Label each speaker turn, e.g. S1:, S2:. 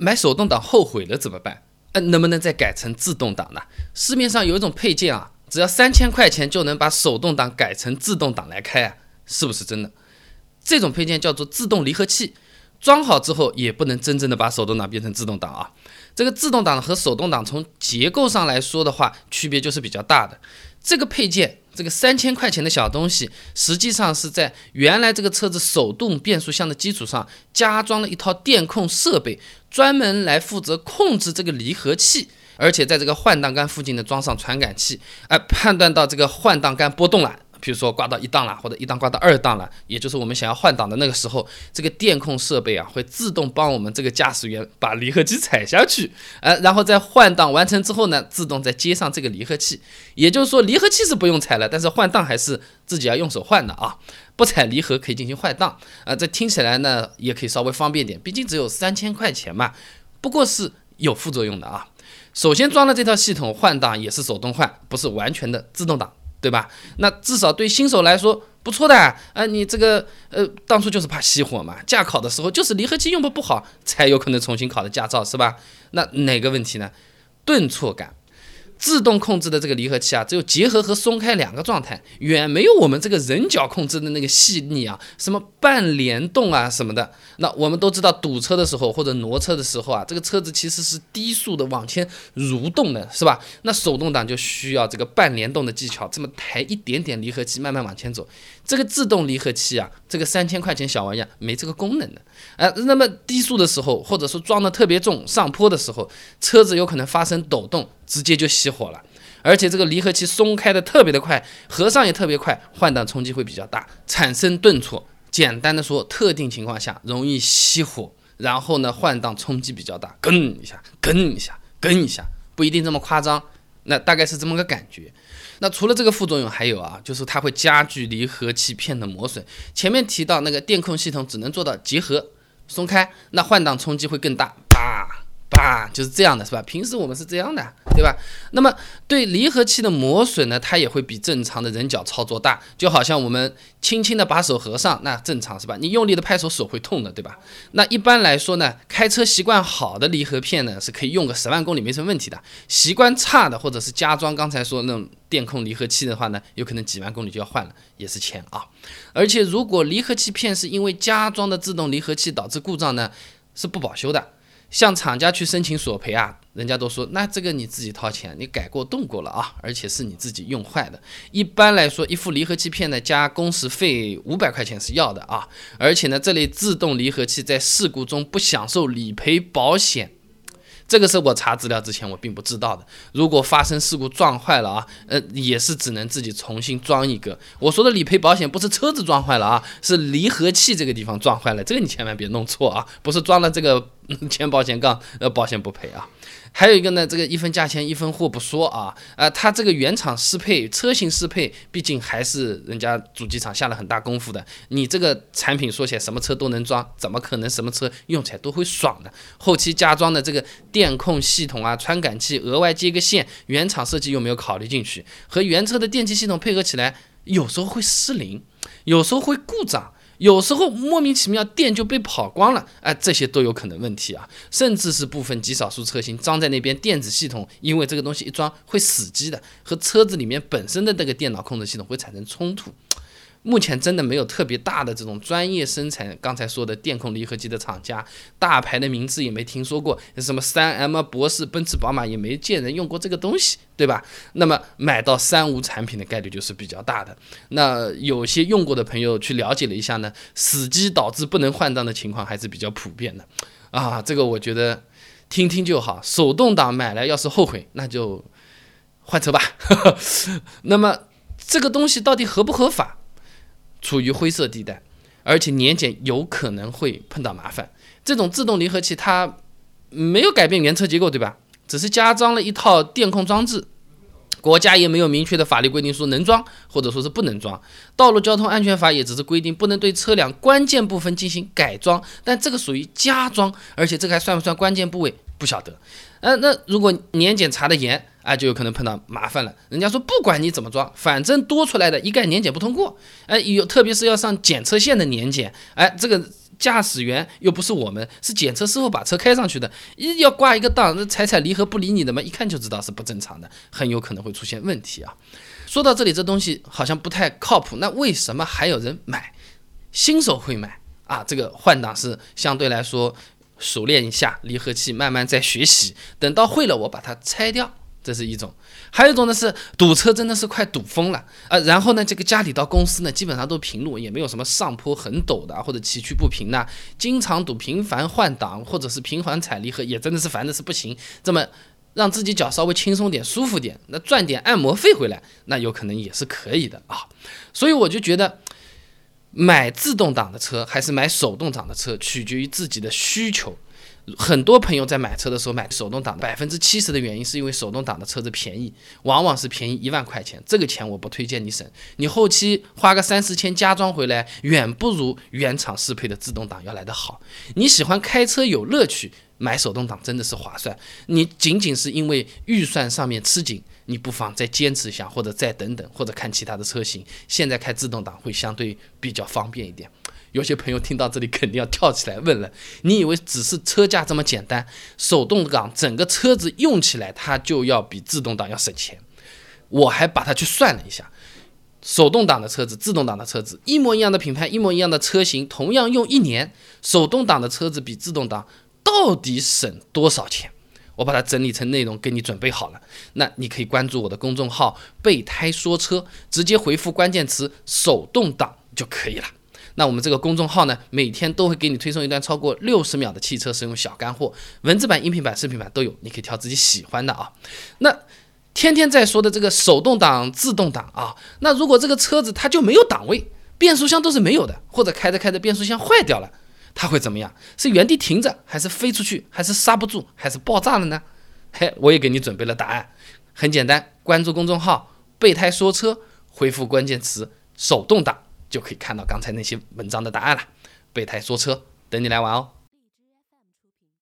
S1: 买手动挡后悔了怎么办？呃，能不能再改成自动挡呢？市面上有一种配件啊，只要三千块钱就能把手动挡改成自动挡来开啊，是不是真的？这种配件叫做自动离合器，装好之后也不能真正的把手动挡变成自动挡啊。这个自动挡和手动挡从结构上来说的话，区别就是比较大的。这个配件，这个三千块钱的小东西，实际上是在原来这个车子手动变速箱的基础上，加装了一套电控设备，专门来负责控制这个离合器，而且在这个换挡杆附近的装上传感器，哎，判断到这个换挡杆波动了。比如说挂到一档了，或者一档挂到二档了，也就是我们想要换挡的那个时候，这个电控设备啊会自动帮我们这个驾驶员把离合器踩下去，呃，然后在换挡完成之后呢，自动再接上这个离合器。也就是说，离合器是不用踩了，但是换挡还是自己要用手换的啊，不踩离合可以进行换挡啊。这听起来呢也可以稍微方便点，毕竟只有三千块钱嘛。不过是有副作用的啊。首先装了这套系统换挡也是手动换，不是完全的自动挡。对吧？那至少对新手来说不错的啊！你这个呃，当初就是怕熄火嘛，驾考的时候就是离合器用的不好，才有可能重新考的驾照，是吧？那哪个问题呢？顿挫感。自动控制的这个离合器啊，只有结合和松开两个状态，远没有我们这个人脚控制的那个细腻啊，什么半联动啊什么的。那我们都知道，堵车的时候或者挪车的时候啊，这个车子其实是低速的往前蠕动的，是吧？那手动挡就需要这个半联动的技巧，这么抬一点点离合器，慢慢往前走。这个自动离合器啊，这个三千块钱小玩意儿没这个功能的。呃，那么低速的时候，或者说装的特别重，上坡的时候，车子有可能发生抖动，直接就熄火了。而且这个离合器松开的特别的快，合上也特别快，换挡冲击会比较大，产生顿挫。简单的说，特定情况下容易熄火，然后呢换挡冲击比较大，跟一下，跟一下，跟一下，不一定这么夸张，那大概是这么个感觉。那除了这个副作用，还有啊，就是它会加剧离合器片的磨损。前面提到那个电控系统只能做到结合。松开，那换挡冲击会更大，吧，就是这样的，是吧？平时我们是这样的，对吧？那么对离合器的磨损呢，它也会比正常的人脚操作大，就好像我们轻轻的把手合上，那正常是吧？你用力的拍手，手会痛的，对吧？那一般来说呢，开车习惯好的离合片呢，是可以用个十万公里没什么问题的；习惯差的，或者是加装刚才说那种电控离合器的话呢，有可能几万公里就要换了，也是钱啊。而且，如果离合器片是因为加装的自动离合器导致故障呢，是不保修的。向厂家去申请索赔啊，人家都说那这个你自己掏钱，你改过动过了啊，而且是你自己用坏的。一般来说，一副离合器片呢加工时费五百块钱是要的啊。而且呢，这类自动离合器在事故中不享受理赔保险。这个是我查资料之前我并不知道的。如果发生事故撞坏了啊，呃，也是只能自己重新装一个。我说的理赔保险不是车子撞坏了啊，是离合器这个地方撞坏了，这个你千万别弄错啊，不是装了这个前保险杠，呃，保险不赔啊。还有一个呢，这个一分价钱一分货不说啊，啊，它这个原厂适配车型适配，毕竟还是人家主机厂下了很大功夫的。你这个产品说起来什么车都能装，怎么可能什么车用起来都会爽呢？后期加装的这个电控系统啊，传感器额外接个线，原厂设计又没有考虑进去，和原车的电气系统配合起来，有时候会失灵，有时候会故障。有时候莫名其妙电就被跑光了，哎，这些都有可能问题啊，甚至是部分极少数车型装在那边电子系统，因为这个东西一装会死机的，和车子里面本身的那个电脑控制系统会产生冲突。目前真的没有特别大的这种专业生产刚才说的电控离合器的厂家，大牌的名字也没听说过，什么三 M、博士、奔驰、宝马也没见人用过这个东西，对吧？那么买到三无产品的概率就是比较大的。那有些用过的朋友去了解了一下呢，死机导致不能换挡的情况还是比较普遍的。啊，这个我觉得听听就好。手动挡买来要是后悔，那就换车吧。那么这个东西到底合不合法？处于灰色地带，而且年检有可能会碰到麻烦。这种自动离合器它没有改变原车结构，对吧？只是加装了一套电控装置，国家也没有明确的法律规定说能装或者说是不能装。道路交通安全法也只是规定不能对车辆关键部分进行改装，但这个属于加装，而且这个还算不算关键部位？不晓得。呃，那如果年检查的严？哎，就有可能碰到麻烦了。人家说不管你怎么装，反正多出来的一概年检不通过。哎，有特别是要上检测线的年检，哎，这个驾驶员又不是我们，是检测师傅把车开上去的，一要挂一个档，那踩踩离合不理你的嘛，一看就知道是不正常的，很有可能会出现问题啊。说到这里，这东西好像不太靠谱，那为什么还有人买？新手会买啊，这个换挡是相对来说熟练一下，离合器慢慢再学习，等到会了，我把它拆掉。这是一种，还有一种呢是堵车，真的是快堵疯了啊！然后呢，这个家里到公司呢，基本上都平路，也没有什么上坡很陡的或者崎岖不平的，经常堵，频繁换挡或者是频繁踩离合，也真的是烦的是不行。这么让自己脚稍微轻松点、舒服点，那赚点按摩费回来，那有可能也是可以的啊。所以我就觉得，买自动挡的车还是买手动挡的车，取决于自己的需求。很多朋友在买车的时候买手动挡，百分之七十的原因是因为手动挡的车子便宜，往往是便宜一万块钱。这个钱我不推荐你省，你后期花个三四千加装回来，远不如原厂适配的自动挡要来得好。你喜欢开车有乐趣，买手动挡真的是划算。你仅仅是因为预算上面吃紧，你不妨再坚持一下，或者再等等，或者看其他的车型。现在开自动挡会相对比较方便一点。有些朋友听到这里肯定要跳起来问了：你以为只是车价这么简单？手动挡整个车子用起来它就要比自动挡要省钱？我还把它去算了一下，手动挡的车子、自动挡的车子一模一样的品牌、一模一样的车型，同样用一年，手动挡的车子比自动挡到底省多少钱？我把它整理成内容给你准备好了，那你可以关注我的公众号“备胎说车”，直接回复关键词“手动挡”就可以了。那我们这个公众号呢，每天都会给你推送一段超过六十秒的汽车使用小干货，文字版、音频版、视频版都有，你可以挑自己喜欢的啊。那天天在说的这个手动挡、自动挡啊，那如果这个车子它就没有档位，变速箱都是没有的，或者开着开着变速箱坏掉了，它会怎么样？是原地停着，还是飞出去，还是刹不住，还是爆炸了呢？嘿，我也给你准备了答案，很简单，关注公众号“备胎说车”，回复关键词“手动挡”。就可以看到刚才那些文章的答案了。备胎说车，等你来玩哦。